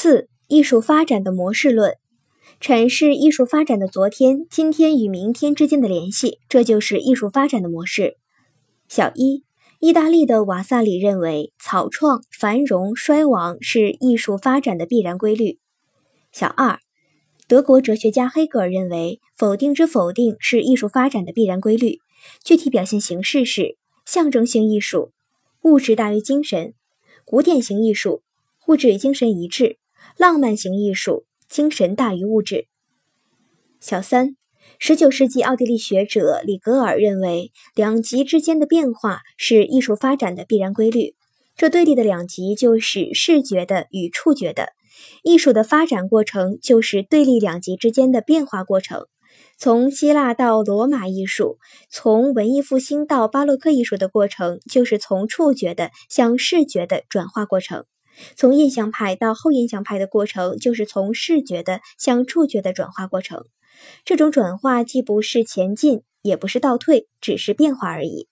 四、艺术发展的模式论，阐释艺术发展的昨天、今天与明天之间的联系，这就是艺术发展的模式。小一，意大利的瓦萨里认为，草创、繁荣、衰亡是艺术发展的必然规律。小二，德国哲学家黑格尔认为，否定之否定是艺术发展的必然规律。具体表现形式是象征性艺术，物质大于精神；古典型艺术，物质与精神一致；浪漫型艺术，精神大于物质。小三。十九世纪奥地利学者里格尔认为，两极之间的变化是艺术发展的必然规律。这对立的两极就是视觉的与触觉的。艺术的发展过程就是对立两极之间的变化过程。从希腊到罗马艺术，从文艺复兴到巴洛克艺术的过程，就是从触觉的向视觉的转化过程；从印象派到后印象派的过程，就是从视觉的向触觉的转化过程。这种转化既不是前进，也不是倒退，只是变化而已。